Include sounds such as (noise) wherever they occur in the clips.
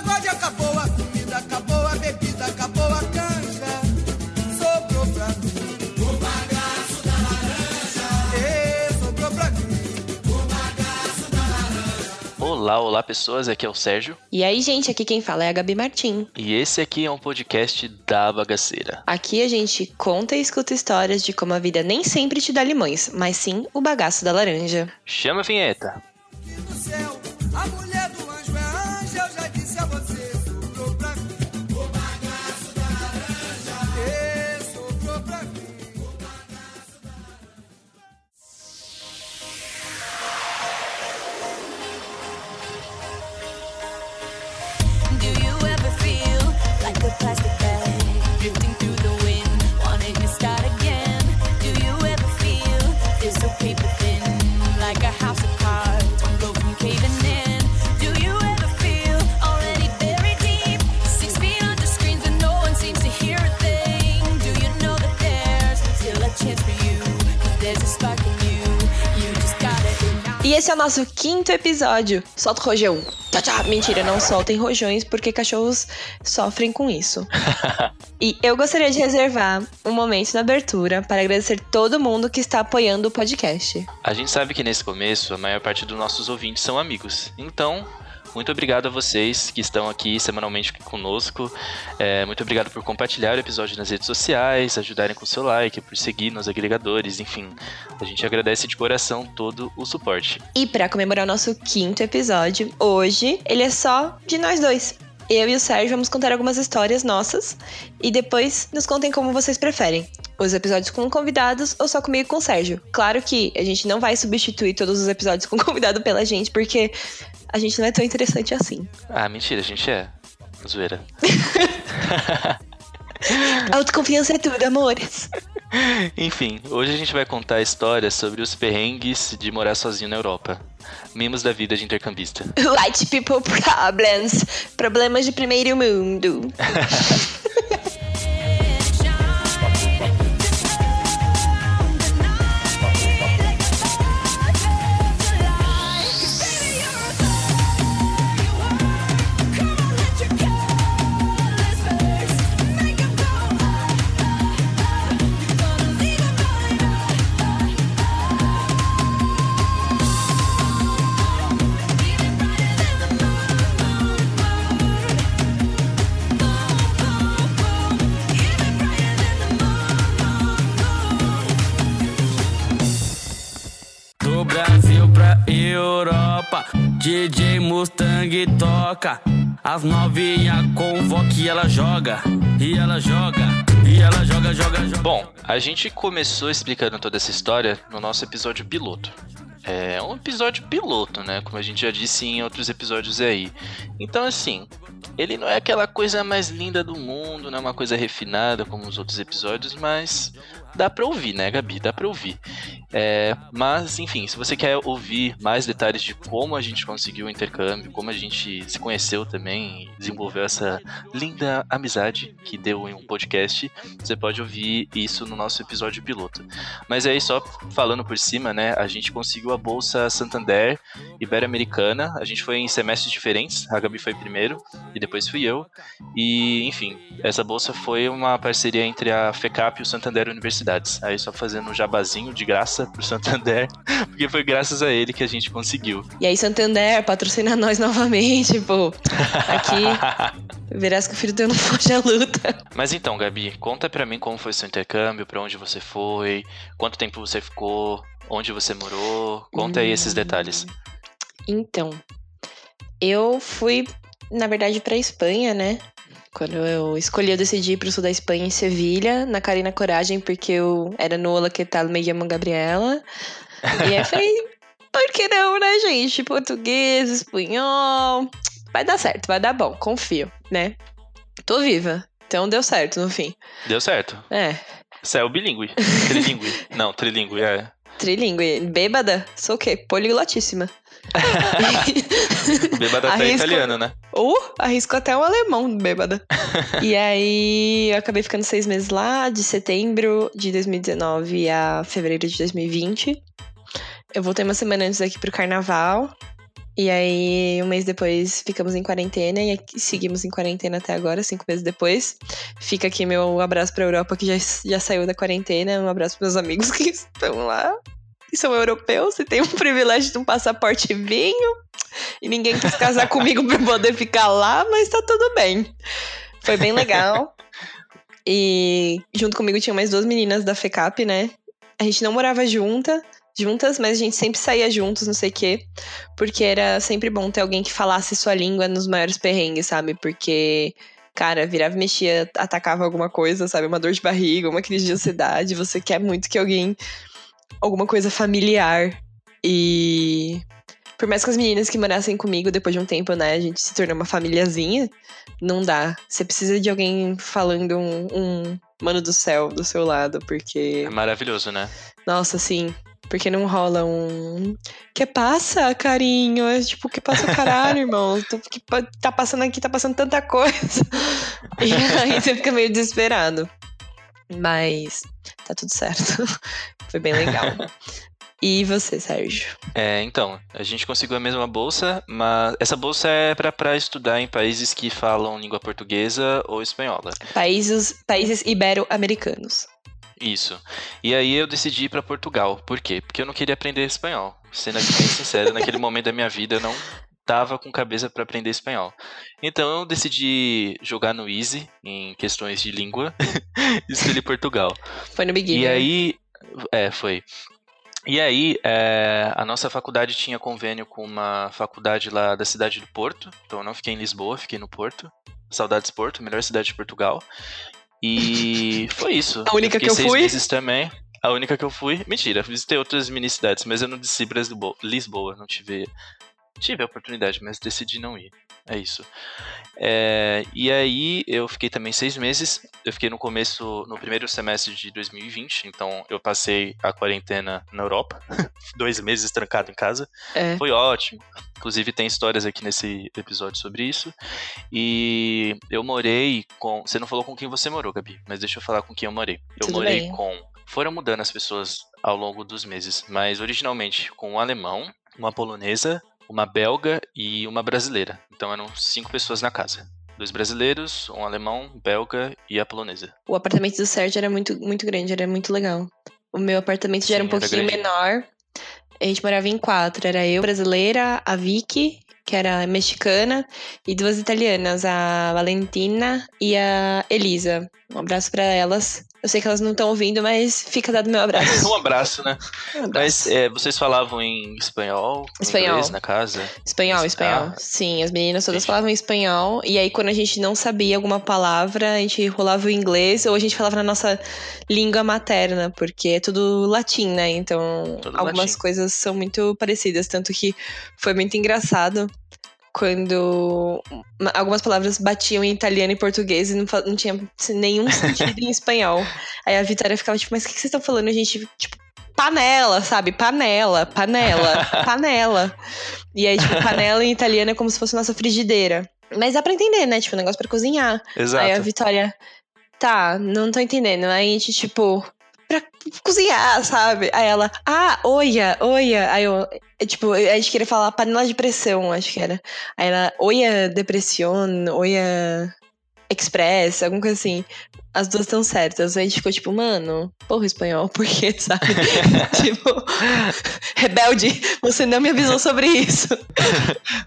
pagode acabou, a comida acabou, a bebida acabou, a canja sobrou pra mim. O bagaço da laranja. Ê, sobrou pra mim. Olá, olá pessoas, aqui é o Sérgio E aí, gente, aqui quem fala é a Gabi Martim. e esse aqui é um podcast da bagaceira. Aqui a gente conta e escuta histórias de como a vida nem sempre te dá limões, mas sim o bagaço da laranja. Chama a vinheta! Aqui no céu, a mulher esse é o nosso quinto episódio. Solta o rojão. Tchau, tchau. Mentira, não soltem rojões porque cachorros sofrem com isso. (laughs) e eu gostaria de reservar um momento na abertura para agradecer todo mundo que está apoiando o podcast. A gente sabe que nesse começo a maior parte dos nossos ouvintes são amigos, então muito obrigado a vocês que estão aqui semanalmente conosco. É, muito obrigado por compartilhar o episódio nas redes sociais, ajudarem com o seu like, por seguir nos agregadores, enfim. A gente agradece de coração todo o suporte. E para comemorar o nosso quinto episódio, hoje ele é só de nós dois. Eu e o Sérgio vamos contar algumas histórias nossas e depois nos contem como vocês preferem. Os episódios com convidados ou só comigo e com o Sérgio. Claro que a gente não vai substituir todos os episódios com convidado pela gente, porque a gente não é tão interessante assim. Ah, mentira, a gente é. Zoeira. (laughs) Autoconfiança é tudo, amores. Enfim, hoje a gente vai contar histórias sobre os perrengues de morar sozinho na Europa. Mimos da vida de intercambista. White people problems. Problemas de primeiro mundo. (laughs) DJ Mustang toca. As novinha convoca e ela joga, e ela joga, e ela joga, joga, joga. Bom, a gente começou explicando toda essa história no nosso episódio piloto. É um episódio piloto, né? Como a gente já disse em outros episódios aí. Então, assim, ele não é aquela coisa mais linda do mundo, não é uma coisa refinada como os outros episódios, mas dá pra ouvir, né, Gabi? Dá pra ouvir. É, mas, enfim, se você quer ouvir mais detalhes de como a gente conseguiu o intercâmbio, como a gente se conheceu também e desenvolveu essa linda amizade que deu em um podcast, você pode ouvir isso no nosso episódio piloto. Mas aí, só falando por cima, né, a gente conseguiu a bolsa Santander Ibero-Americana. A gente foi em semestres diferentes, a Gabi foi primeiro e depois fui eu. E, enfim, essa bolsa foi uma parceria entre a FECAP e o Santander Universidades. Aí, só fazendo um jabazinho de graça pro Santander, (laughs) porque foi graças a ele que a gente conseguiu. E aí, Santander, patrocina nós (laughs) novamente, pô. Aqui, (laughs) verás que o filho teu não foge à luta. Mas então, Gabi, conta pra mim como foi seu intercâmbio, pra onde você foi, quanto tempo você ficou, onde você morou. Conta aí esses detalhes. Então, eu fui, na verdade, pra Espanha, né? Quando eu escolhi, eu decidi ir pro sul da Espanha, em Sevilha, na Carina Coragem, porque eu era no Olá Que Tal, me chamo Gabriela. E aí falei, (laughs) por que não, né, gente? Português, espanhol. Vai dar certo, vai dar bom, confio, né? Tô viva. Então deu certo no fim. Deu certo. É, Você é o bilíngue. (laughs) Trilingue. Não, trilingue, é. trilingue. Bêbada? Sou o quê? Poliglotíssima. (laughs) Bêbada até Arrisco- italiano, né? Ou arrisco até um alemão bêbada. (laughs) e aí eu acabei ficando seis meses lá, de setembro de 2019 a fevereiro de 2020. Eu voltei uma semana antes aqui pro carnaval. E aí, um mês depois, ficamos em quarentena e seguimos em quarentena até agora, cinco meses depois. Fica aqui meu abraço pra Europa, que já, já saiu da quarentena. Um abraço pros meus amigos (laughs) que estão lá. E são europeus e têm o (laughs) privilégio de um passaporte vinho. E ninguém quis casar comigo pra poder ficar lá, mas tá tudo bem. Foi bem legal. (laughs) E junto comigo tinha mais duas meninas da FECAP, né? A gente não morava junta, juntas, mas a gente sempre saía juntos, não sei o quê. Porque era sempre bom ter alguém que falasse sua língua nos maiores perrengues, sabe? Porque, cara, virava e mexia, atacava alguma coisa, sabe? Uma dor de barriga, uma crise de ansiedade. Você quer muito que alguém. Alguma coisa familiar. E. Por mais que as meninas que morassem comigo, depois de um tempo, né, a gente se tornou uma famíliazinha, não dá. Você precisa de alguém falando um, um mano do céu do seu lado, porque. É maravilhoso, né? Nossa, sim. Porque não rola um. Que passa, carinho? É tipo, que passa o caralho, irmão? (laughs) Que Tá passando aqui, tá passando tanta coisa. (laughs) E aí você fica meio desesperado. Mas tá tudo certo. (laughs) Foi bem legal. E você, Sérgio? É, então, a gente conseguiu a mesma bolsa, mas essa bolsa é pra, pra estudar em países que falam língua portuguesa ou espanhola. Países, países ibero-americanos. Isso. E aí eu decidi ir pra Portugal. Por quê? Porque eu não queria aprender espanhol. Sendo aqui bem sincero, naquele momento da minha vida eu não tava com cabeça pra aprender espanhol. Então eu decidi jogar no Easy em questões de língua (laughs) escolhi Portugal. Foi no Beginner. E aí, é, foi. E aí, é, a nossa faculdade tinha convênio com uma faculdade lá da cidade do Porto. Então eu não fiquei em Lisboa, fiquei no Porto. Saudades Porto, melhor cidade de Portugal. E (laughs) foi isso. A única fiquei que eu seis fui? meses também. A única que eu fui. Mentira, visitei outras mini cidades, mas eu não desci Lisboa, Lisboa não tive. Tive a oportunidade, mas decidi não ir. É isso. É, e aí eu fiquei também seis meses. Eu fiquei no começo, no primeiro semestre de 2020, então eu passei a quarentena na Europa. (laughs) Dois meses trancado em casa. É. Foi ótimo. Inclusive tem histórias aqui nesse episódio sobre isso. E eu morei com. Você não falou com quem você morou, Gabi, mas deixa eu falar com quem eu morei. Eu Tudo morei bem. com. Foram mudando as pessoas ao longo dos meses, mas originalmente com um alemão, uma polonesa, uma belga e uma brasileira. Então eram cinco pessoas na casa. Dois brasileiros, um alemão, belga e a polonesa. O apartamento do Sérgio era muito, muito grande, era muito legal. O meu apartamento já era um Sim, era pouquinho grande. menor. A gente morava em quatro. Era eu, brasileira, a Vicky, que era mexicana, e duas italianas, a Valentina e a Elisa. Um abraço pra elas. Eu sei que elas não estão ouvindo, mas fica dado meu abraço. (laughs) um abraço, né? Um abraço. Mas é, vocês falavam em espanhol? Espanhol. Inglês na casa? Espanhol, Ah, espanhol. Sim, as meninas todas entendi. falavam espanhol. E aí, quando a gente não sabia alguma palavra, a gente rolava o inglês ou a gente falava na nossa língua materna, porque é tudo latim, né? Então, Tudo algumas latim. coisas são muito parecidas. Tanto que foi muito engraçado quando ma- algumas palavras batiam em italiano e português e não, não tinha nenhum sentido em espanhol. (laughs) Aí a Vitória ficava tipo, mas o que que vocês estão falando? A gente, tipo, panela, sabe? Panela, panela, (laughs) panela. E aí, tipo, panela em italiano é como se fosse nossa frigideira. Mas dá pra entender, né? Tipo, um negócio pra cozinhar. Exato. Aí a Vitória, tá, não tô entendendo. Aí a gente, tipo, pra cozinhar, sabe? Aí ela, ah, oia, oia. Aí eu, tipo, a gente queria falar panela de pressão, acho que era. Aí ela, oia depressão, oia express, alguma coisa assim. As duas estão certas. Aí a gente ficou tipo, mano, porra, espanhol, (laughs) por quê, sabe? (laughs) tipo, rebelde, você não me avisou sobre isso. (laughs)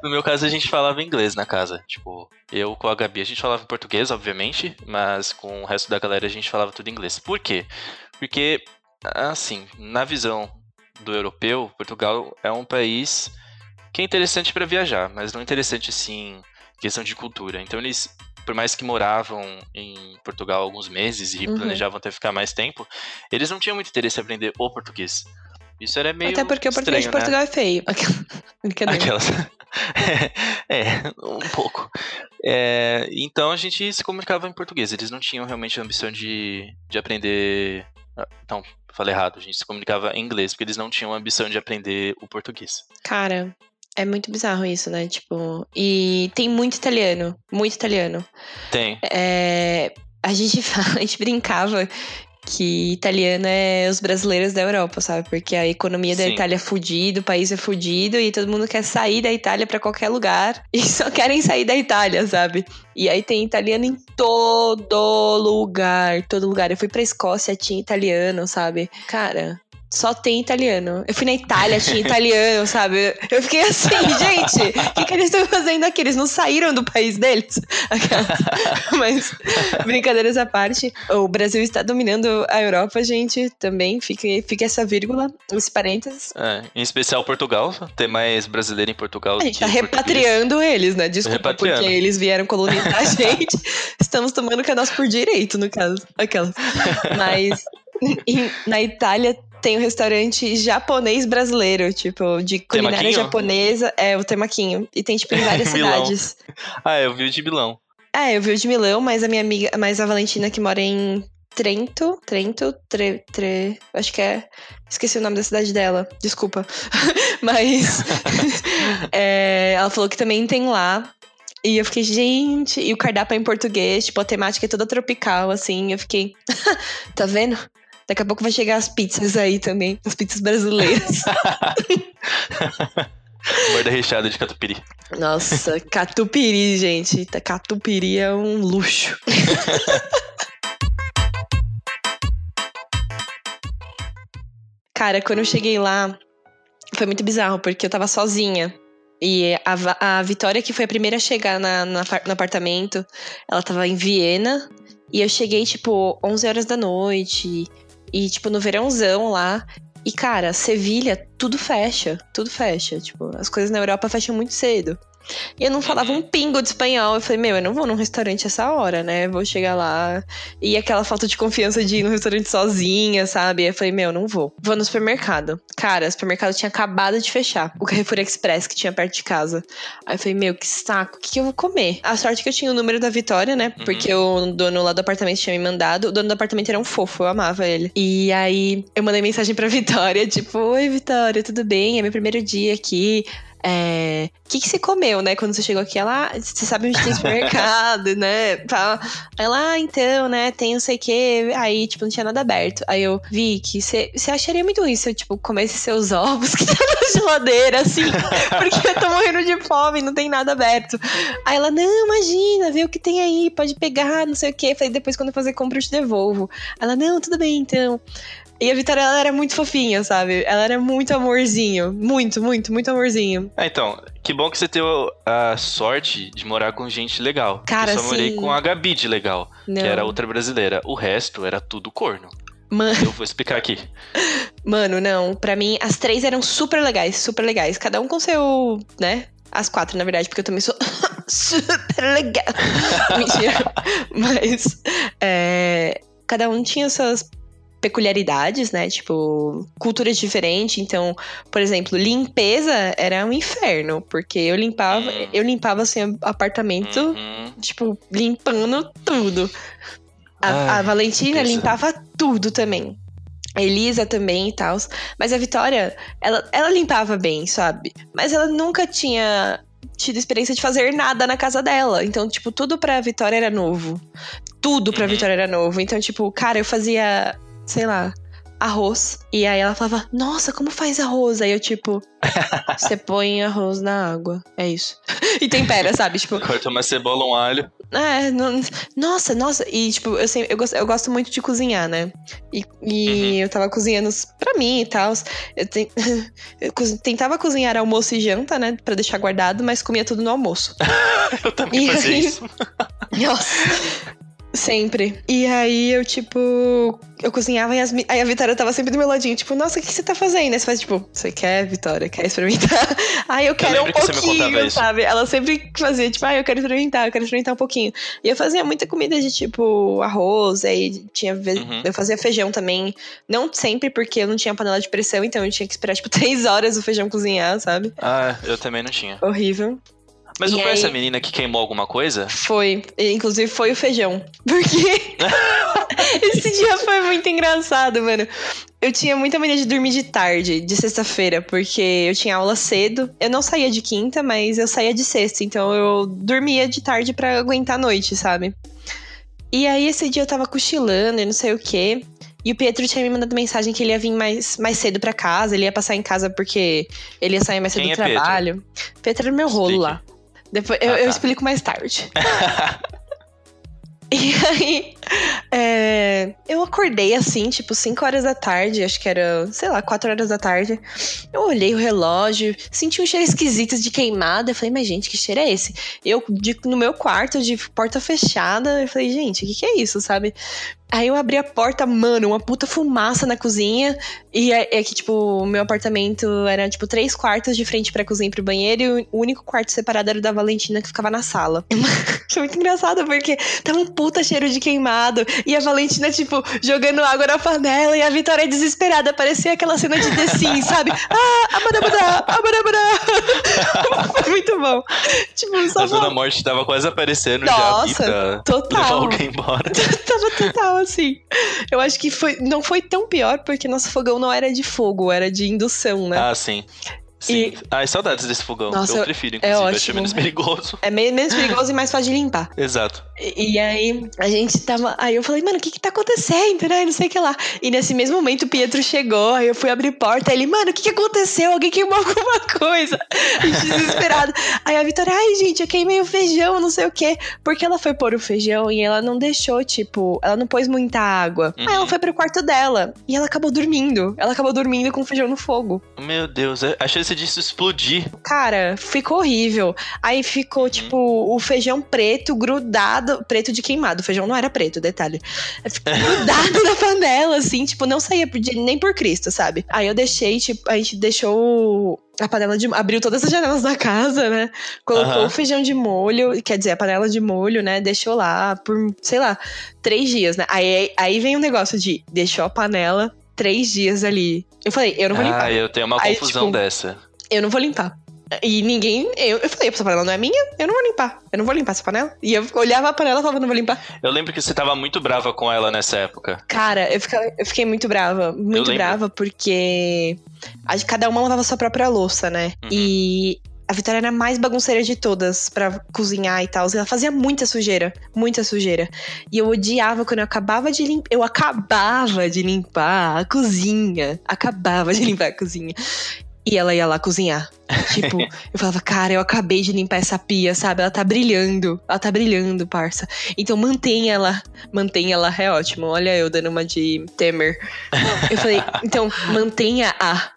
No meu caso, a gente falava inglês na casa. Tipo, eu com a Gabi, a gente falava português, obviamente, mas com o resto da galera a gente falava tudo inglês. Por quê? Porque, assim, na visão do europeu, Portugal é um país que é interessante para viajar, mas não interessante, assim, em questão de cultura. Então, eles, por mais que moravam em Portugal alguns meses e Uhum. planejavam até ficar mais tempo, eles não tinham muito interesse em aprender o português. Isso era meio Até porque o português de né? Portugal é feio. (laughs) Aquelas. (laughs) é, um pouco. É, então a gente se comunicava em português. Eles não tinham realmente a ambição de, de aprender. ah, Não, falei errado. A gente se comunicava em inglês, porque eles não tinham a ambição de aprender o português. Cara, é muito bizarro isso, né? Tipo, e tem muito italiano, muito italiano. Tem. É, a gente (laughs) fala, a gente brincava que italiano é os brasileiros da Europa, sabe? Porque a economia da Sim. Itália é fudida, o país é fudido e todo mundo quer sair da Itália pra qualquer lugar (laughs) e só querem sair da Itália, sabe? E aí tem italiano em todo lugar, todo lugar. Eu fui pra Escócia, tinha italiano, sabe? Cara, só tem italiano. Eu fui na Itália, tinha italiano, (laughs) sabe? Eu fiquei assim, (laughs) gente, o que, que eles estão fazendo aqui? Eles não saíram do país deles? (laughs) Mas, brincadeiras à parte, o Brasil está dominando a Europa, gente, também. Fica, fica essa vírgula, esse parênteses. É, em especial Portugal. Tem mais brasileiro em Portugal. A gente que tá português. repatriando eles, né? Desculpa, Repatriando. porque eles vieram colonizar a gente. Estamos tomando que é nosso por direito, no caso. Aquelas. Mas na Itália tem um restaurante japonês brasileiro, tipo, de culinária Temaquinho? japonesa. É, o Temaquinho. E tem, tipo, em várias (laughs) cidades. Ah, eu vi o de Milão. É, eu vi o de Milão, mas a minha amiga, mas a Valentina que mora em Trento, Trento, tre, tre, acho que é, esqueci o nome da cidade dela, desculpa. (laughs) mas (laughs) é, ela falou que também tem lá. E eu fiquei, gente, e o cardápio é em português, tipo, a temática é toda tropical, assim. Eu fiquei, tá vendo? Daqui a pouco vai chegar as pizzas aí também, as pizzas brasileiras. (laughs) Borda recheada de catupiry. Nossa, catupiry, gente. Catupiry é um luxo. (laughs) Cara, quando eu cheguei lá, foi muito bizarro, porque eu tava sozinha. E a, a Vitória, que foi a primeira a chegar na, na no apartamento, ela tava em Viena. E eu cheguei, tipo, 11 horas da noite. E, tipo, no verãozão lá. E, cara, Sevilha, tudo fecha. Tudo fecha. Tipo, as coisas na Europa fecham muito cedo. E eu não falava um pingo de espanhol. Eu falei, meu, eu não vou num restaurante essa hora, né? Vou chegar lá. E aquela falta de confiança de ir no restaurante sozinha, sabe? Eu falei, meu, não vou. Vou no supermercado. Cara, o supermercado tinha acabado de fechar. O Carrefour Express que tinha perto de casa. Aí eu falei, meu, que saco. O que, que eu vou comer? A sorte é que eu tinha o número da Vitória, né? Uhum. Porque o dono lá do apartamento tinha me mandado. O dono do apartamento era um fofo, eu amava ele. E aí eu mandei mensagem pra (laughs) Vitória, tipo, oi, Vitória, tudo bem? É meu primeiro dia aqui. É. O que, que você comeu, né? Quando você chegou aqui, ela. "Ah, Você sabe onde tem supermercado, né? Aí ela, ah, então, né? Tem não sei o quê. Aí, tipo, não tinha nada aberto. Aí eu, Vicky, você acharia muito ruim se eu, tipo, comesse seus ovos que tá na geladeira, assim? (laughs) Porque eu tô morrendo de fome, não tem nada aberto. Aí ela, não, imagina, vê o que tem aí, pode pegar, não sei o quê. Falei, depois quando eu fazer compra eu te devolvo. Ela, não, tudo bem, então. E a Vitória, ela era muito fofinha, sabe? Ela era muito amorzinho. Muito, muito, muito amorzinho. Ah, então, que bom que você teve a sorte de morar com gente legal. Cara, eu só morei sim. com a Gabi de legal, Não. que era outra brasileira. O resto era tudo corno. Mano, Eu vou explicar aqui. mano, não. Pra mim, as três eram super legais, super legais. Cada um com seu, né? As quatro, na verdade, porque eu também sou (laughs) super legal. (laughs) Mentira. Mas, é, cada um tinha suas peculiaridades, né? Tipo, culturas diferentes. Então, por exemplo, limpeza era um inferno, porque eu limpava, Hum. eu limpava assim apartamento, Uhum. tipo, limpando tudo. A, Ai, a Valentina limpava tudo também. A Elisa também e tal. Mas a Vitória, ela, ela limpava bem, sabe? Mas ela nunca tinha tido experiência de fazer nada na casa dela. Então, tipo, tudo pra Vitória era novo. Tudo pra Uhum. Vitória era novo. Então, tipo, cara, eu fazia, sei lá, arroz. E aí ela falava, nossa, como faz arroz? Aí eu, tipo, (laughs) você põe arroz na água. É isso. E tempera, sabe? Tipo, Corta uma cebola, um alho. é, não- nossa, nossa. E, tipo, eu, sempre, eu, gosto, eu gosto muito de cozinhar, né? E, e eu tava cozinhando pra mim e tal. Eu, ten- (laughs) eu tentava cozinhar almoço e janta, né? Pra deixar guardado, mas comia tudo no almoço. (laughs) Eu também E fazia aí- isso. Nossa. Sempre. E aí eu, tipo, eu cozinhava e as aí a Vitória tava sempre do meu ladinho, tipo, nossa, o que você tá fazendo? Aí você faz, tipo, você quer, Vitória? Quer experimentar? (laughs) Aí eu quero um que me contava pouquinho, isso. sabe? Ela sempre fazia, tipo, ah, eu quero experimentar, eu quero experimentar um pouquinho. E eu fazia muita comida de, tipo, arroz, aí tinha Uhum. eu fazia feijão também. Não sempre, porque eu não tinha panela de pressão, então eu tinha que esperar, tipo, (laughs) três horas o feijão cozinhar, sabe? Ah, eu também não tinha. Horrível. Mas não E foi aí- essa menina que queimou alguma coisa? Foi. Inclusive foi o feijão. Porque (laughs) esse dia foi muito engraçado, mano. Eu tinha muita mania de dormir de tarde, de sexta-feira, porque eu tinha aula cedo. Eu não saía de quinta, mas eu saía de sexta. Então eu dormia de tarde pra aguentar a noite, sabe? E aí esse dia eu tava cochilando e não sei o quê. E o Pietro tinha me mandado mensagem que ele ia vir mais, mais cedo pra casa, ele ia passar em casa porque ele ia sair mais cedo Quem do é Pietro? trabalho. Pietro era meu rolo Explique. lá. Depois, eu, Ah, eu tá. explico mais tarde. (laughs) (laughs) E aí, (laughs) é, eu acordei assim, tipo, 5 horas da tarde, acho que era, sei lá, 4 horas da tarde. Eu olhei o relógio, senti um cheiro esquisito de queimada. Eu falei, mas gente, que cheiro é esse? Eu, de- no meu quarto, de porta fechada, eu falei, gente, o que, que é isso, sabe? Aí eu abri a porta, mano, uma puta fumaça na cozinha. E é, é que, tipo, o meu apartamento era, tipo, três quartos de frente pra cozinha e pro banheiro. E o único quarto separado era o da Valentina, que ficava na sala. (laughs) Foi muito engraçado, porque tava um puta cheiro de queimado. E a Valentina, tipo, jogando água na panela. E a Vitória desesperada. Parecia aquela cena de The Sims, sabe? (laughs) Ah, abadabadá, abadabadá. (laughs) Foi muito bom. Tipo, só A Zona falta- Morte tava quase aparecendo já aqui Nossa, total. levar alguém embora. (laughs) Tava total assim. Eu acho que foi, não foi tão pior porque nosso fogão não era de fogo, era de indução, né? Ah, sim. Sim. E- Ai, saudades desse fogão. Nossa, eu prefiro, é inclusive. achei ótimo. menos perigoso. É meio menos perigoso e mais fácil de limpar. Exato. E, e aí, a gente tava. Aí eu falei, mano, o que que tá acontecendo, né? Não sei o que lá. E nesse mesmo momento o Pietro chegou, aí eu fui abrir porta. Aí ele, mano, o que que aconteceu? Alguém queimou (laughs) alguma coisa. A gente desesperado. Aí a Vitória, ai, gente, eu queimei o feijão, não sei o quê. Porque ela foi pôr o feijão e ela não deixou, tipo, ela não pôs muita água. Uhum. Aí ela foi pro quarto dela. E ela acabou dormindo. Ela acabou dormindo com o feijão no fogo. Meu Deus, a chance disso explodir. Cara, ficou horrível. Aí ficou, tipo, o feijão preto grudado. Preto de queimado. O feijão não era preto, detalhe. Ficou (laughs) grudado na panela, assim, tipo, não saía nem por Cristo, sabe? Aí eu deixei, tipo, a gente deixou a panela de. abriu todas as janelas da casa, né? Colocou Aham. o feijão de molho, quer dizer, a panela de molho, né? Deixou lá por, sei lá, três dias, né? Aí, aí vem o negócio de deixou a panela três dias ali. Eu falei, eu não vou limpar Ah, eu tenho uma Aí, confusão tipo, dessa. eu não vou limpar. E ninguém. Eu, eu falei, essa panela não é minha, eu não vou limpar. Eu não vou limpar essa panela. E eu olhava a panela e falava, não vou limpar. Eu lembro que você tava muito brava com ela nessa época. Cara, eu fiquei, eu fiquei muito brava. Muito brava, porque a, cada uma lavava sua própria louça, né? Uhum. E. A Vitória era a mais bagunceira de todas pra cozinhar e tal. Ela fazia muita sujeira, muita sujeira. E eu odiava quando eu acabava de limpar. Eu acabava de limpar a cozinha. Acabava de limpar a cozinha. E ela ia lá cozinhar. Tipo, (laughs) eu falava, cara, eu acabei de limpar essa pia, sabe? Ela tá brilhando. Ela tá brilhando, parça. Então mantenha ela. Mantenha ela, é ótimo. Olha eu dando uma de Temer. Eu falei, então mantenha-a.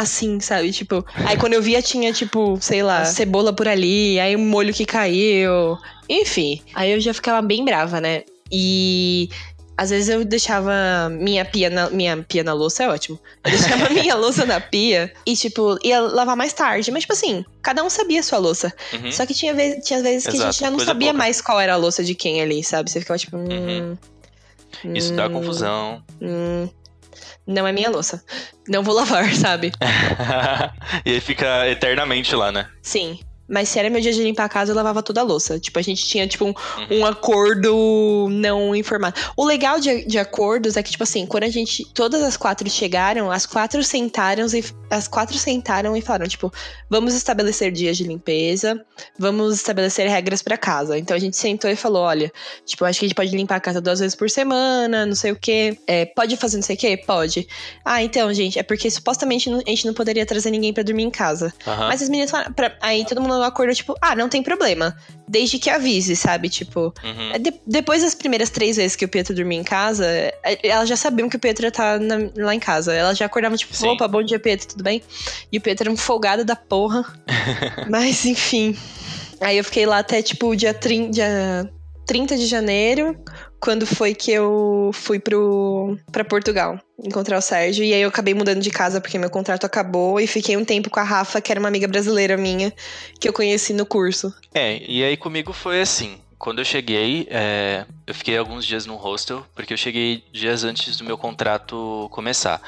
Assim, sabe? Tipo, aí quando eu via tinha, tipo, sei lá, cebola por ali, aí um molho que caiu. Enfim, aí eu já ficava bem brava, né? E às vezes eu deixava minha pia na, minha pia na louça, é ótimo. Eu deixava (laughs) minha louça na pia e, tipo, ia lavar mais tarde. Mas, tipo assim, cada um sabia a sua louça. Uhum. Só que tinha, vez, tinha vezes que a Exato, gente já não coisa sabia pouca. mais qual era a louça de quem ali, sabe? Você ficava tipo. Hum, Uhum. Isso dá hum, confusão. hum, não é minha louça. Não vou lavar, (laughs) sabe? (laughs) e aí fica eternamente lá, né? Sim. Mas se era meu dia de limpar a casa, eu lavava toda a louça. Tipo, a gente tinha, tipo, um, Uhum. um acordo não informado. O legal de, de acordos é que, tipo assim, quando a gente. Todas as quatro chegaram, as quatro sentaram e. As quatro sentaram e falaram, tipo, vamos estabelecer dias de limpeza, vamos estabelecer regras pra casa. Então a gente sentou e falou: olha, tipo, acho que a gente pode limpar a casa duas vezes por semana, não sei o quê. É, pode fazer não sei o quê? Pode. Ah, então, gente, é porque supostamente a gente não poderia trazer ninguém pra dormir em casa. Aham. Mas as meninas falaram. pra- aí todo mundo acordou, tipo, ah, não tem problema. Desde que avise, sabe? Tipo. Uhum. de- depois das primeiras três vezes que o Pietro dormia em casa, é, elas já sabiam que o Pietro ia na- lá em casa. Elas já acordavam, tipo, Sim. opa, bom dia, Pietro, tudo bem? E o Pietro era um folgado da porra. (laughs) Mas, enfim. Aí eu fiquei lá até, tipo, dia, trin- dia 30 de janeiro, quando foi que eu fui pro, pra Portugal encontrar o Sérgio. E aí eu acabei mudando de casa porque meu contrato acabou e fiquei um tempo com a Rafa, que era uma amiga brasileira minha, que eu conheci no curso. É, e aí comigo foi assim. Quando eu cheguei, é, eu fiquei alguns dias no hostel, porque eu cheguei dias antes do meu contrato começar.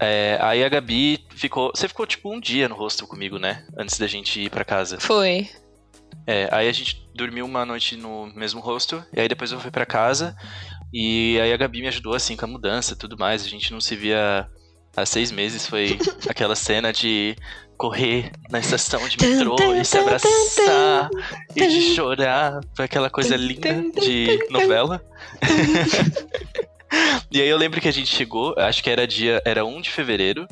É, aí a Gabi ficou. Você ficou tipo um dia no hostel comigo, né? Antes da gente ir pra casa. Foi. É, aí a gente dormiu uma noite no mesmo hostel, e aí depois eu fui pra casa, e aí a Gabi me ajudou assim com a mudança e tudo mais. A gente não se via há seis meses, foi (laughs) aquela cena de correr na estação de metrô e se abraçar e de chorar. Foi aquela coisa linda de novela. (laughs) E aí eu lembro que a gente chegou, acho que era dia, era 1 de fevereiro,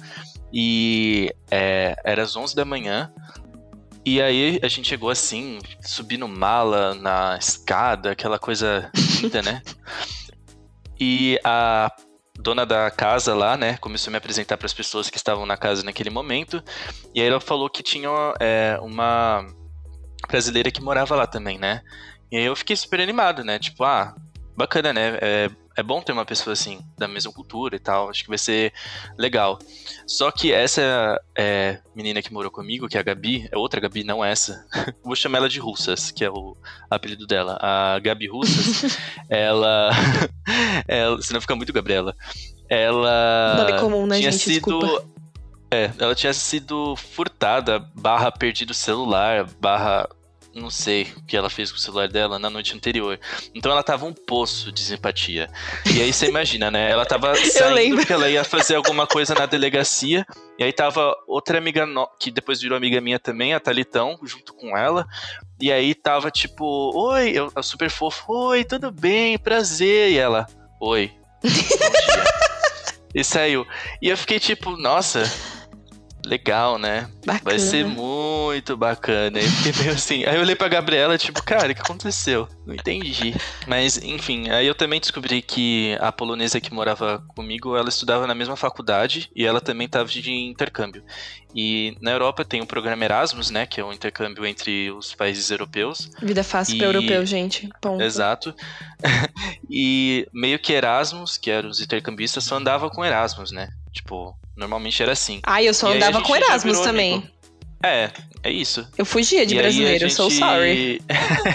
e é, era às 11 da manhã. E aí a gente chegou assim, subindo mala na escada, aquela coisa linda, né? E a dona da casa lá, né, começou a me apresentar para as pessoas que estavam na casa naquele momento. E aí ela falou que tinha é, uma brasileira que morava lá também, né? E aí eu fiquei super animado, né? Tipo, ah, bacana, né? É, é bom ter uma pessoa assim, da mesma cultura e tal. Acho que vai ser legal. Só que essa é, menina que morou comigo, que é a Gabi, é outra Gabi, não essa. (laughs) Vou chamar ela de Russas, que é o apelido dela. A Gabi Russas, (laughs) ela. (laughs) ela senão fica muito Gabriela. Ela. Nome comum, né, tinha gente? sido. Desculpa. É, ela tinha sido furtada, barra perdido o celular, barra não sei o que ela fez com o celular dela na noite anterior. Então ela tava um poço de simpatia. E aí você imagina, né? Ela tava (laughs) saindo porque ela ia fazer alguma coisa na delegacia. E aí tava outra amiga no... que depois virou amiga minha também, a Talitão, junto com ela. E aí tava tipo, oi, eu, eu super fofo, oi, tudo bem, prazer. E ela, oi, (laughs) bom dia. e saiu. E eu fiquei tipo, nossa, legal, né? Bacana. Vai ser muito bacana. Aí eu fiquei meio assim. Aí eu olhei pra Gabriela, tipo, cara, o que aconteceu? Não entendi. Mas, enfim, aí eu também descobri que a polonesa que morava comigo, ela estudava na mesma faculdade e ela também estava de intercâmbio. E na Europa tem o programa Erasmus, né? Que é um intercâmbio entre os países europeus. Vida fácil E- pra europeu, gente. Ponto. Exato. (laughs) e meio que Erasmus, que eram os intercambistas, só andava com Erasmus, né? Tipo, normalmente era assim. Ai, eu só E andava com Erasmus também. amigo. É, é isso. Eu fugia de E brasileiro, gente- sorry. (laughs)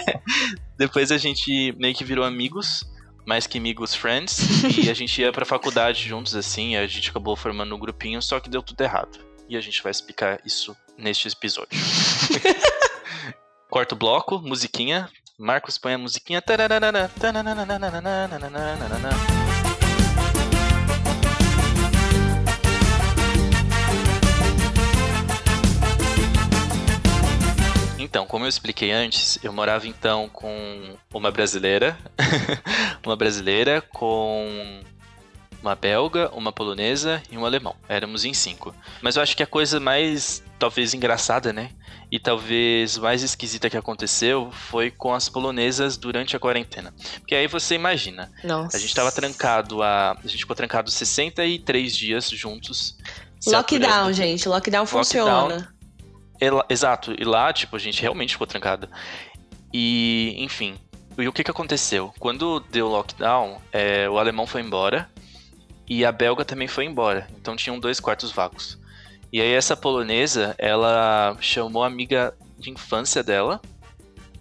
Depois a gente meio que virou amigos, mais que amigos friends, e a gente ia pra faculdade juntos assim, e a gente acabou formando um grupinho, só que deu tudo errado. E a gente vai explicar isso neste episódio. (laughs) Quarto bloco, musiquinha. Marcos põe a musiquinha. Tananana. Então, como eu expliquei antes, eu morava então com uma brasileira, (laughs) uma brasileira com uma belga, uma polonesa e um alemão. Éramos em cinco. Mas eu acho que a coisa mais, talvez, engraçada, né? E talvez mais esquisita que aconteceu foi com as polonesas durante a quarentena. Porque aí você imagina, Nossa. a gente tava trancado a. A gente ficou trancado 63 dias juntos. Lockdown, gente. Lockdown funciona. Ela- exato, e lá, tipo, a gente realmente ficou trancada. E, enfim, e o que que aconteceu? Quando deu lockdown, é, o alemão foi embora e a belga também foi embora. Então tinham dois quartos vagos. E aí essa polonesa, ela chamou a amiga de infância dela,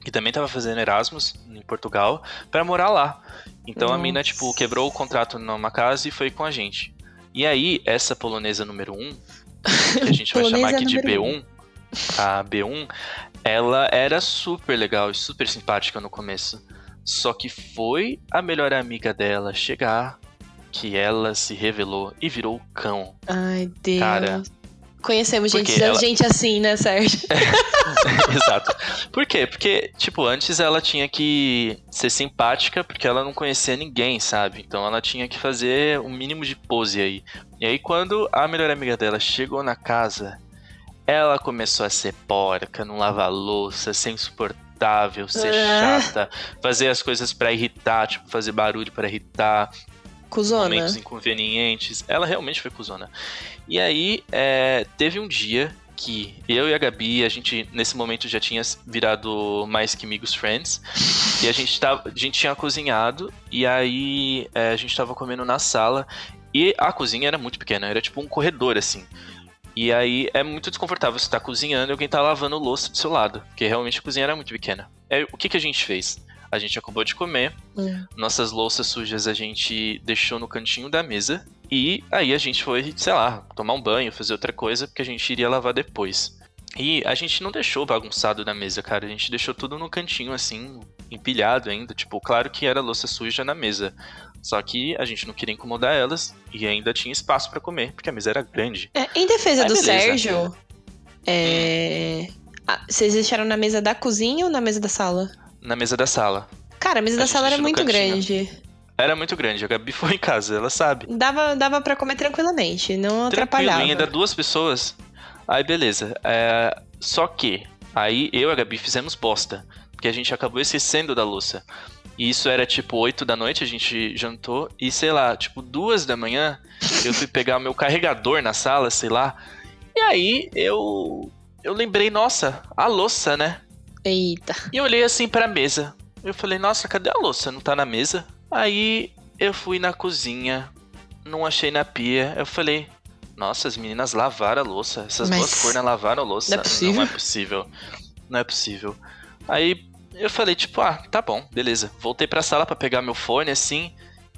que também tava fazendo Erasmus em Portugal, pra morar lá. Então a mina, Nossa. tipo, quebrou o contrato numa casa e foi com a gente. E aí, essa polonesa número 1, que a gente vai (laughs) chamar aqui de número B1, a B1, ela era super legal e super simpática no começo. Só que foi a melhor amiga dela chegar que ela se revelou e virou o cão. Ai, Deus. Cara, Conhecemos gente, ela- gente assim, né, Sérgio? (laughs) Exato. Por quê? Porque, tipo, antes ela tinha que ser simpática porque ela não conhecia ninguém, sabe? Então ela tinha que fazer um mínimo de pose aí. E aí, quando a melhor amiga dela chegou na casa, ela começou a ser porca, não lavar louça, ser insuportável, ser Ah. chata, fazer as coisas pra irritar, tipo, fazer barulho pra irritar, Cusona. momentos inconvenientes. Ela realmente foi cuzona. E aí, é, teve um dia que eu e a Gabi, a gente nesse momento já tinha virado mais que amigos friends. E a gente, tava, a gente tinha cozinhado. E aí é, a gente tava comendo na sala. E a cozinha era muito pequena, era tipo um corredor assim. E aí é muito desconfortável você estar cozinhando e alguém tá lavando louça do seu lado. Porque realmente a cozinha era muito pequena. Aí, o que, que a gente fez? A gente acabou de comer, Hum. nossas louças sujas a gente deixou no cantinho da mesa. E aí a gente foi, sei lá, tomar um banho, fazer outra coisa, porque a gente iria lavar depois. E a gente não deixou bagunçado na mesa, cara. A gente deixou tudo no cantinho, assim, empilhado ainda. Tipo, claro que era louça suja na mesa. Só que a gente não queria incomodar elas e ainda tinha espaço pra comer, porque a mesa era grande. É, em defesa do beleza. Sérgio, é... ah, vocês deixaram na mesa da cozinha ou na mesa da sala? Na mesa da sala. Cara, a mesa A da sala era muito cantinho. grande. Era muito grande. A Gabi foi em casa, ela sabe. Dava, dava pra comer tranquilamente, não Tranquilo, atrapalhava. ainda duas pessoas. Aí beleza. É, só que, aí eu e a Gabi fizemos bosta. Porque a gente acabou esquecendo da louça. E isso era tipo 8 da noite, a gente jantou. E sei lá, tipo duas da manhã, eu fui pegar o meu carregador na sala, sei lá. E aí eu. Eu lembrei, nossa, a louça, né? Eita. E eu olhei assim pra mesa. Eu falei, nossa, cadê a louça? Não tá na mesa? Aí eu fui na cozinha, não achei na pia. Eu falei, nossa, as meninas lavaram a louça. Essas Mas duas cornas lavaram a louça. não é possível? Não é possível. Não é possível. Aí eu falei, tipo, ah, tá bom, beleza. Voltei pra sala pra pegar meu fone assim.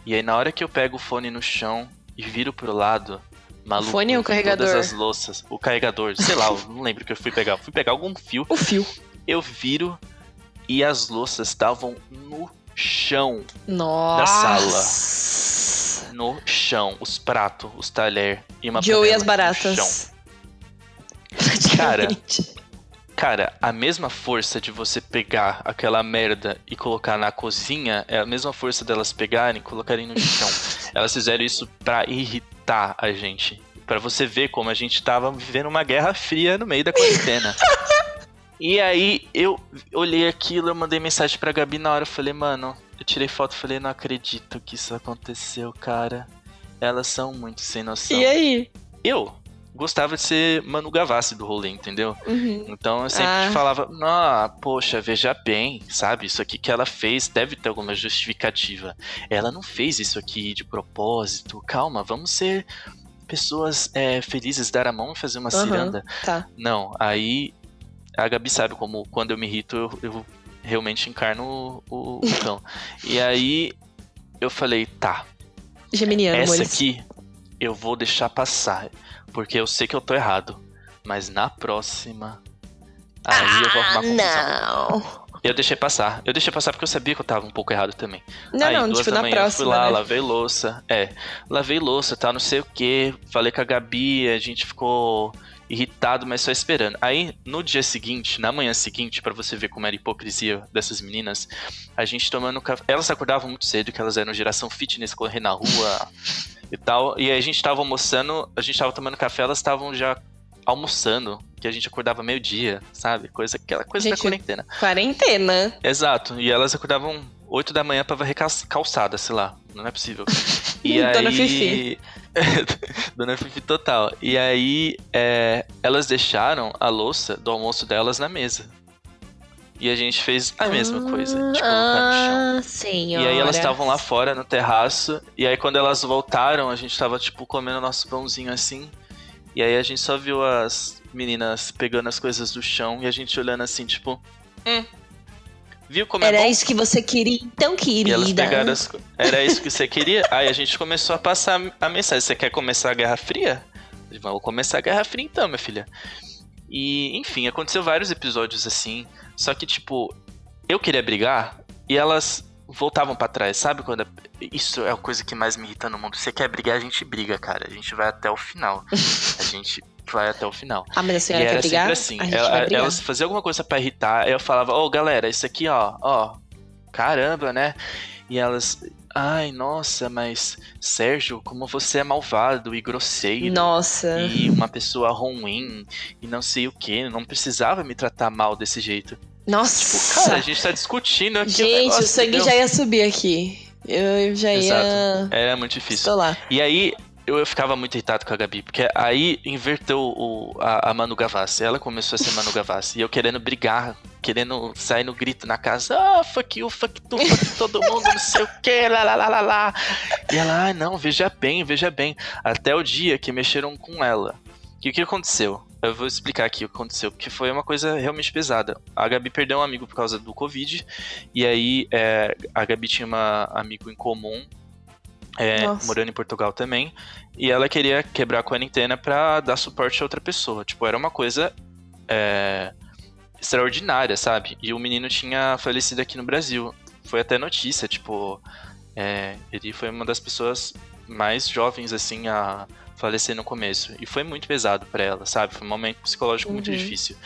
E aí na hora que eu pego o fone no chão e viro pro lado. Maluco, fone eu o carregador? Todas as louças. O carregador, sei lá, eu não lembro o que eu fui pegar. Fui pegar algum fio. O fio. Eu viro e as louças estavam no chão. Nossa. No chão. Os pratos, os talher e uma Joe e as no chão. baratas. Praticamente. Cara, a mesma força de você pegar aquela merda e colocar na cozinha é a mesma força delas pegarem e colocarem no chão. (laughs) Elas fizeram isso pra irritar a gente. Pra você ver como a gente tava vivendo uma guerra fria no meio da quarentena. (laughs) e aí eu olhei aquilo, eu mandei mensagem pra Gabi na hora, eu falei, mano, eu tirei foto e falei, não acredito que isso aconteceu, cara. Elas são muito sem noção. E aí? Eu gostava de ser Manu Gavassi do rolê, entendeu? Uhum. Então eu sempre Ah. falava, ah, poxa, veja bem, sabe? Isso aqui que ela fez deve ter alguma justificativa. Ela não fez isso aqui de propósito. Calma, vamos ser pessoas é, felizes, dar a mão e fazer uma Aham. ciranda. Tá. Não, aí a Gabi sabe como quando eu me irrito eu, eu realmente encarno o, o cão. (laughs) e aí eu falei, tá, Geminiano, essa amores. aqui eu vou deixar passar, porque eu sei que eu tô errado. Mas na próxima. Aí eu vou arrumar confusão. Ah, Não. Eu deixei passar. Eu deixei passar porque eu sabia que eu tava um pouco errado também. Não, aí, não, duas tipo, da na manhã, eu próxima. fui lá, né? lavei louça. É, lavei louça, tal, não sei o que. Falei com a Gabi, a gente ficou irritado, mas só esperando. Aí, no dia seguinte, na manhã seguinte, pra você ver como era a hipocrisia dessas meninas, a gente tomando café. Elas acordavam muito cedo, que elas eram geração fitness, correr na rua e tal. E aí a gente tava almoçando, a gente tava tomando café, elas estavam já almoçando, que a gente acordava meio-dia, sabe? Coisa, aquela coisa da Gente, quarentena. Quarentena. Exato, e elas acordavam 8 da manhã pra varrer cal- calçada, sei lá. Não é possível. (laughs) E Dona aí... Fifi. (laughs) Dona Fifi total. E aí, é, elas deixaram a louça do almoço delas na mesa. E a gente fez a mesma coisa, de colocar no chão. Ah, senhora. E aí elas estavam lá fora no terraço. E aí quando elas voltaram, a gente tava tipo comendo nosso pãozinho assim. E aí a gente só viu as meninas pegando as coisas do chão e a gente olhando assim, tipo, hum. Viu como é Era bom? isso que você queria, então, E elas querida. pegaram as... Era isso que você queria? (laughs) Aí a gente começou a passar a mensagem. Você quer começar a Guerra Fria? Vamos começar a Guerra Fria então, minha filha. E, enfim, aconteceu vários episódios assim. Só que, tipo, eu queria brigar e elas voltavam pra trás, sabe? Quando a- Isso é a coisa que mais me irrita no mundo. Você quer brigar, a gente briga, cara. A gente vai até o final. (laughs) A gente vai até o final. Ah, mas a E senhora era quer brigar? sempre assim. Ela- elas faziam alguma coisa pra irritar, aí eu falava, ô galera, isso aqui, ó, ó, caramba, né? E elas, ai, nossa, mas Sérgio, como você é malvado e grosseiro. Nossa. E uma pessoa ruim e não sei o que, não precisava me tratar mal desse jeito. Nossa. Tipo, cara, a gente tá discutindo aqui. Gente, negócio, o sangue entendeu? já ia subir aqui. Eu, eu já ia. Exato. Era muito difícil. Estou lá. E aí eu, eu ficava muito irritado com a Gabi, porque aí inverteu o, a, a Manu Gavassi. Ela começou a ser Manu Gavassi. E eu querendo brigar, querendo sair no grito na casa. Ah, fuck you, fuck tu, fuck (laughs) todo mundo, não sei o que, lá, lá, lá, lá, lá. E ela, ah, não, veja bem, veja bem. Até o dia que mexeram com ela. E o que aconteceu? Eu vou explicar aqui o que aconteceu, porque foi uma coisa realmente pesada. A Gabi perdeu um amigo por causa do Covid, e aí é, a Gabi tinha um amigo em comum, é, morando em Portugal também, e ela queria quebrar a quarentena pra dar suporte a outra pessoa. Tipo, era uma coisa é, extraordinária, sabe? E o menino tinha falecido aqui no Brasil. Foi até notícia, tipo, é, ele foi uma das pessoas mais jovens, assim, a falecer no começo. E foi muito pesado pra ela, sabe? Foi um momento psicológico muito Uhum. difícil.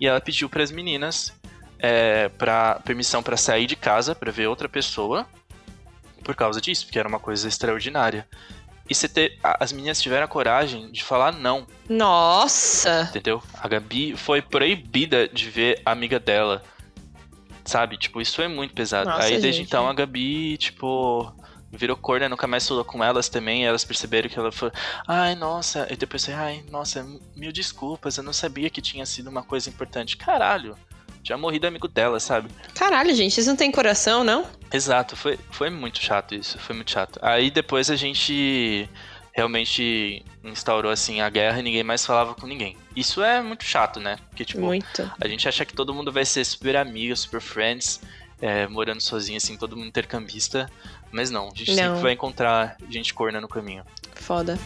E ela pediu para as meninas é, pra, permissão pra sair de casa, pra ver outra pessoa, por causa disso, porque era uma coisa extraordinária. E você ter, a- as meninas tiveram a coragem de falar não, Nossa! entendeu? A Gabi foi proibida de ver a amiga dela. Sabe? Tipo, isso é muito pesado. Nossa, Aí desde gente. então a Gabi, tipo, virou corna, nunca mais falou com elas também. Elas perceberam que ela foi. Ai, nossa. E depois foi, ai, nossa, mil desculpas, eu não sabia que tinha sido uma coisa importante. Caralho, já morri do amigo dela, sabe? Caralho, gente, vocês não têm coração, não? Exato, foi, foi muito chato isso, foi muito chato. Aí depois a gente realmente instaurou assim a guerra e ninguém mais falava com ninguém. Isso é muito chato, né? Porque, tipo, Muito. a gente acha que todo mundo vai ser super amigo, super friends, é, morando sozinho, assim, todo mundo intercambista. Mas não, a gente Não. sempre vai encontrar gente corna no caminho. Foda.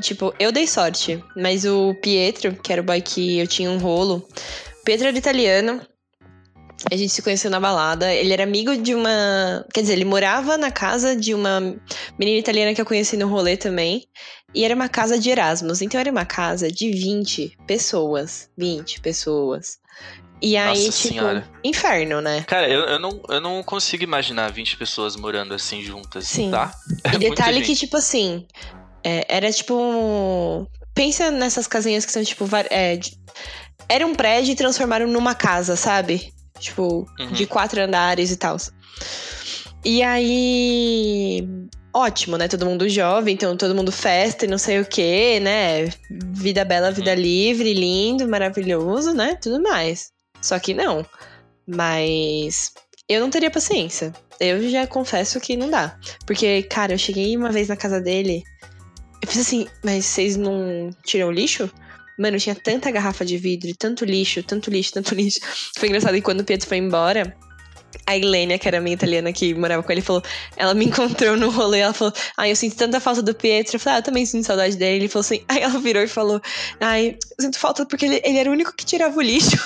Tipo, eu dei sorte, mas o Pietro, que era o boy que eu tinha um rolo, Pietro era italiano. A gente se conheceu na balada. Ele era amigo de uma. Quer dizer, ele morava na casa de uma menina italiana que eu conheci no rolê também. E era uma casa de Erasmus. Então era uma casa de 20 pessoas. 20 pessoas. E aí, Nossa tipo, Senhora. inferno, né? Cara, eu, eu, não, eu não consigo imaginar 20 pessoas morando assim juntas, Sim. tá? E (laughs) muita detalhe que, gente. tipo assim, é, era tipo. um- Pensa nessas casinhas que são, tipo. var- É, Era um prédio e transformaram numa casa, sabe? Tipo, Uhum. de quatro andares e tal. E aí. Ótimo, né? Todo mundo jovem, então todo mundo festa e não sei o quê, né? Vida bela, Uhum. vida livre, lindo, maravilhoso, né? Tudo mais. Só que não. Mas eu não teria paciência. Eu já confesso que não dá. Porque, cara, eu cheguei uma vez na casa dele. Eu fiz assim, mas vocês não tiram o lixo? Mano, tinha tanta garrafa de vidro, e tanto lixo, tanto lixo, tanto (laughs) lixo. Foi engraçado que quando o Pietro foi embora, a Ilênia, que era a minha italiana que morava com ele, falou. Ela me (laughs) encontrou no rolê, ela falou: Ai, eu sinto tanta falta do Pietro. Eu falei: Ah, eu também sinto saudade dele. Ele falou assim. (laughs) Aí ela virou e falou: Ai, eu sinto falta porque ele, ele era o único que tirava o lixo.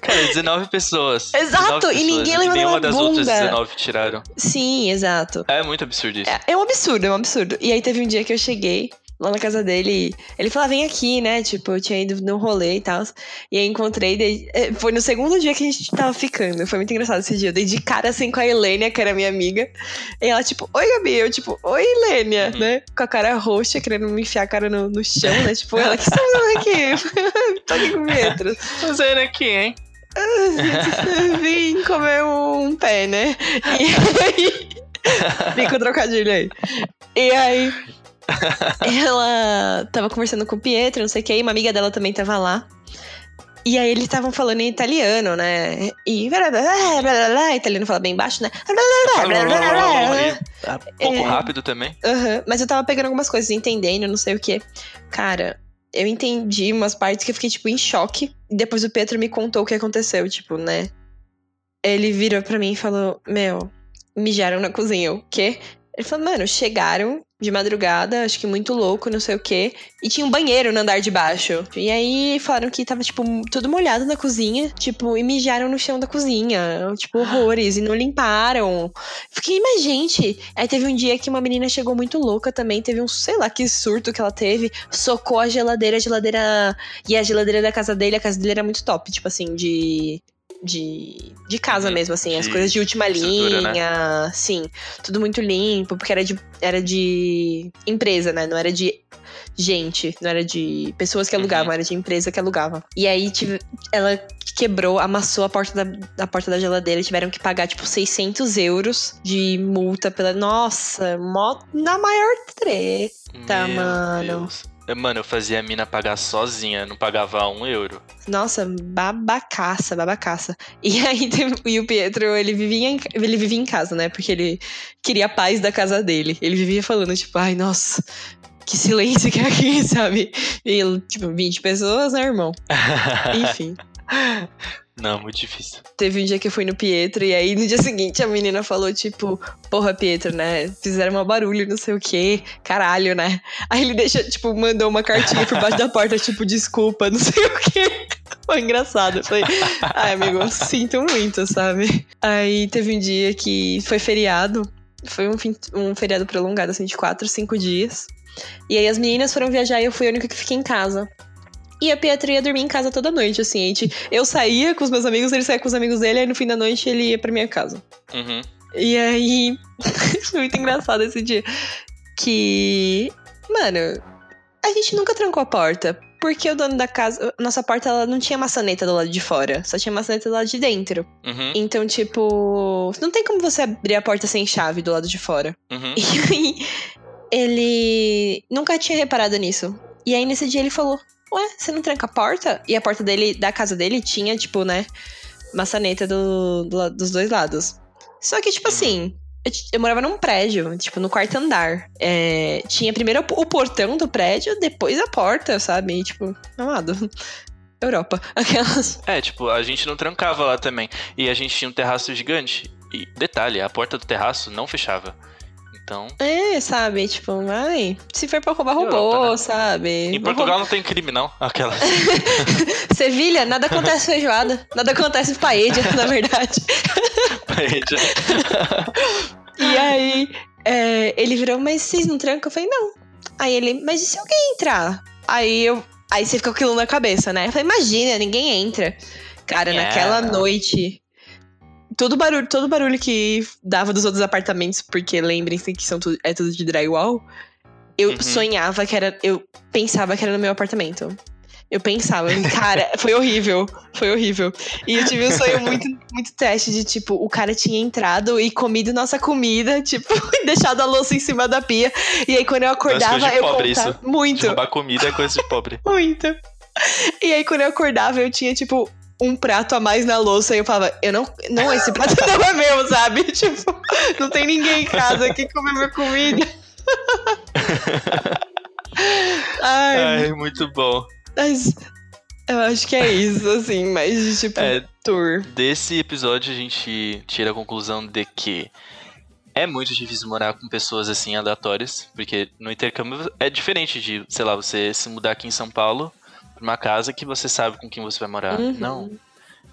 Cara, 19 pessoas. Exato, 19 e ninguém pessoas, levantava Nenhuma das outras bunda. 19 tiraram. Sim, exato. É muito absurdo isso. É, é um absurdo, é um absurdo. E aí teve um dia que eu cheguei lá na casa dele. Ele falou, ah, vem aqui, né? Tipo, eu tinha ido no rolê e tal. E aí encontrei. dei- é, Foi no segundo dia que a gente tava ficando. Foi muito engraçado esse dia. Eu dei de cara assim com a Helênia, que era minha amiga. E ela, tipo, oi, Gabi. Eu, tipo, oi, Helênia, Uhum. né? Com a cara roxa, querendo me enfiar a cara no, no chão, né? Tipo, ela, que você tá fazendo aqui? (laughs) Tô aqui com o Pietro. Fazendo aqui, hein? (laughs) Vim comer um pé, né? E aí. (laughs) Com o trocadilho aí. E aí. Ela tava conversando com o Pietro, não sei o que, e uma amiga dela também tava lá. E aí eles estavam falando em italiano, né? E. blá, blá, blá, blá, italiano fala bem baixo, né? Blá. E, ah, pouco É. rápido também. Aham, Mas eu tava pegando algumas coisas, entendendo, não sei o que. Cara, eu entendi umas partes que eu fiquei, tipo, em choque. E depois o Pedro me contou o que aconteceu, tipo, né? Ele virou pra mim e falou: Meu, mijaram na cozinha. O quê? Ele falou, mano, chegaram de madrugada, acho que muito louco, não sei o quê. E tinha um banheiro no andar de baixo. E aí falaram que tava, tipo, tudo molhado na cozinha. Tipo, e mijaram no chão da cozinha. Tipo, horrores. E não limparam. Fiquei, mas gente. Aí teve um dia que uma menina chegou muito louca também. Teve um, sei lá, que surto que ela teve. Socou a geladeira, a geladeira. E a geladeira da casa dele, a casa dele era muito top. Tipo assim, de. De, de casa Uhum, mesmo, assim, as de coisas de última né? linha, sim, tudo muito limpo, porque era de, era de empresa, né? Não era de gente, não era de pessoas que alugavam, Uhum. era de empresa que alugava. E aí tive, ela quebrou, amassou a porta da, da porta da geladeira, e tiveram que pagar tipo 600 euros de multa pela. Nossa, mó, na maior treta, Meu mano. Deus. Mano, eu fazia a mina pagar sozinha, não pagava um euro. Nossa, babacaça, babacaça. E (laughs) aí e o Pietro, ele vivia, em, ele vivia em casa, né? Porque ele queria a paz da casa dele. Ele vivia falando, tipo, ai, nossa, que silêncio que é aqui, (laughs) sabe? E, tipo, 20 pessoas, né, irmão? (laughs) Enfim. Não, muito difícil. Teve um dia que eu fui no Pietro e aí no dia seguinte a menina falou, tipo, porra, Pietro, né? Fizeram um barulho, não sei o quê, caralho, né? Aí ele deixa, tipo, mandou uma cartinha por baixo da porta, tipo, desculpa, não sei o quê. (laughs) Foi engraçado. Falei, ai, amigo, sinto muito, sabe? Aí teve um dia que foi feriado. Foi um, fim- um feriado prolongado, assim, de quatro, cinco dias. E aí as meninas foram viajar e eu fui a única que fiquei em casa. E a Pietro ia dormir em casa toda noite, assim. Gente, eu saía com os meus amigos, ele saía com os amigos dele, aí no fim da noite ele ia pra minha casa. Uhum. E aí. (laughs) foi muito engraçado esse dia. Que. Mano, a gente nunca trancou a porta. Porque o dono da casa. Nossa porta ela não tinha maçaneta do lado de fora. Só tinha maçaneta do lado de dentro. Uhum. Então, tipo. Não tem como você abrir a porta sem chave do lado de fora. Uhum. (laughs) E aí. Ele nunca tinha reparado nisso. E aí, nesse dia, ele falou: Ué, você não tranca a porta? E a porta dele, da casa dele, tinha, tipo, né? Maçaneta do, do dos dois lados. Só que, tipo Uhum. assim. Eu, eu morava num prédio, tipo, no quarto andar. É, tinha primeiro o portão do prédio, depois a porta, sabe? E, tipo, amado. (laughs) Europa. (laughs) Aquelas. É, tipo, a gente não trancava lá também. E a gente tinha um terraço gigante. E detalhe, a porta do terraço não fechava. Então. É, sabe? Tipo, ai, se for pra roubar, Europa, roubou, né? sabe? Em Portugal não tem crime, não. Aquela. (laughs) Sevilha, nada acontece feijoada. Nada acontece paella, na verdade. (laughs) parede. E aí, é, ele virou, mas vocês não trancam? Eu falei, não. Aí ele, mas e se alguém entrar? Aí eu. Aí você fica com aquilo na cabeça, né? Eu falei, imagina, ninguém entra. Cara, É. naquela noite. Todo barulho, todo barulho que dava dos outros apartamentos, porque lembrem-se que são tudo, é tudo de drywall. Eu Uhum. sonhava que era. Eu pensava que era no meu apartamento. Eu pensava, cara, (laughs) foi horrível. Foi horrível. E eu tive um sonho muito, muito teste de, tipo, o cara tinha entrado e comido nossa comida, tipo, (laughs) deixado a louça em cima da pia. E aí, quando eu acordava, eu pobre contava. isso. De Muito, roubar comida é coisa de pobre. (laughs) muito. E aí, quando eu acordava, eu tinha, tipo, um prato a mais na louça. E eu falava, eu não. Não, esse prato (laughs) não é meu, sabe? (laughs) Tipo, não tem ninguém em casa que come minha comida. (laughs) Ai, Ai, muito bom. mas. Eu acho que é isso, assim, mas tipo, É, tour. desse episódio a gente tira a conclusão de que é muito difícil morar com pessoas assim aleatórias, porque no intercâmbio é diferente de, sei lá, você se mudar aqui em São Paulo uma casa que você sabe com quem você vai morar. Uhum. Não.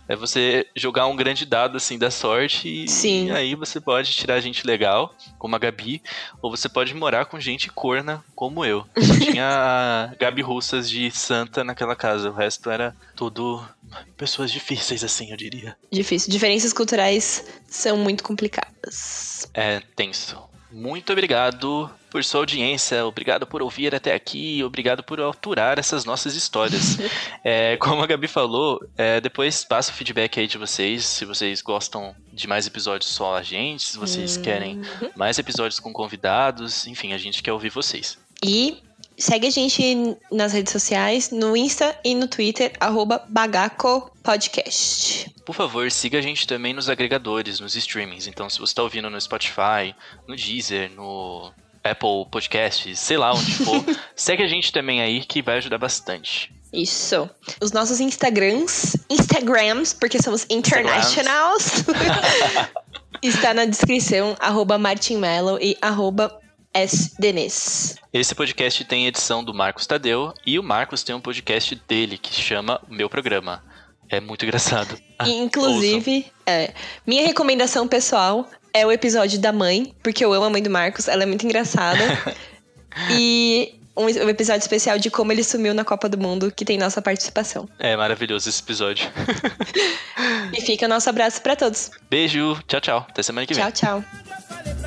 É você jogar um grande dado assim da sorte e, Sim. e aí você pode tirar gente legal, como a Gabi, ou você pode morar com gente corna, como eu. Só (laughs) tinha a Gabi Russas de Santa naquela casa, o resto era tudo pessoas difíceis assim, eu diria. Difícil. Diferenças culturais são muito complicadas. É tenso. Muito obrigado por sua audiência, obrigado por ouvir até aqui, obrigado por aturar essas nossas histórias. (laughs) É, como a Gabi falou, é, depois passa o feedback aí de vocês, se vocês gostam de mais episódios só a gente, se vocês Hum. querem mais episódios com convidados, enfim, a gente quer ouvir vocês. E segue a gente nas redes sociais, no Insta e no Twitter, arroba Bagaco Podcast. Por favor, siga a gente também nos agregadores, nos streamings. Então, se você está ouvindo no Spotify, no Deezer, no Apple Podcasts, sei lá onde for, (laughs) segue a gente também aí que vai ajudar bastante. Isso. Os nossos Instagrams, Instagrams, porque somos internationals, (laughs) está na descrição, arroba Martin Mello e arroba sdenis. Esse podcast tem edição do Marcos Tadeu e o Marcos tem um podcast dele que chama O Meu Programa. É muito engraçado. Inclusive, (laughs) é, minha recomendação pessoal é o episódio da mãe, porque eu amo a mãe do Marcos, ela é muito engraçada. (laughs) e um, um episódio especial de como ele sumiu na Copa do Mundo, que tem nossa participação. É maravilhoso esse episódio. (laughs) E fica o nosso abraço pra todos. Beijo, tchau, tchau. Até semana que vem. Tchau, tchau.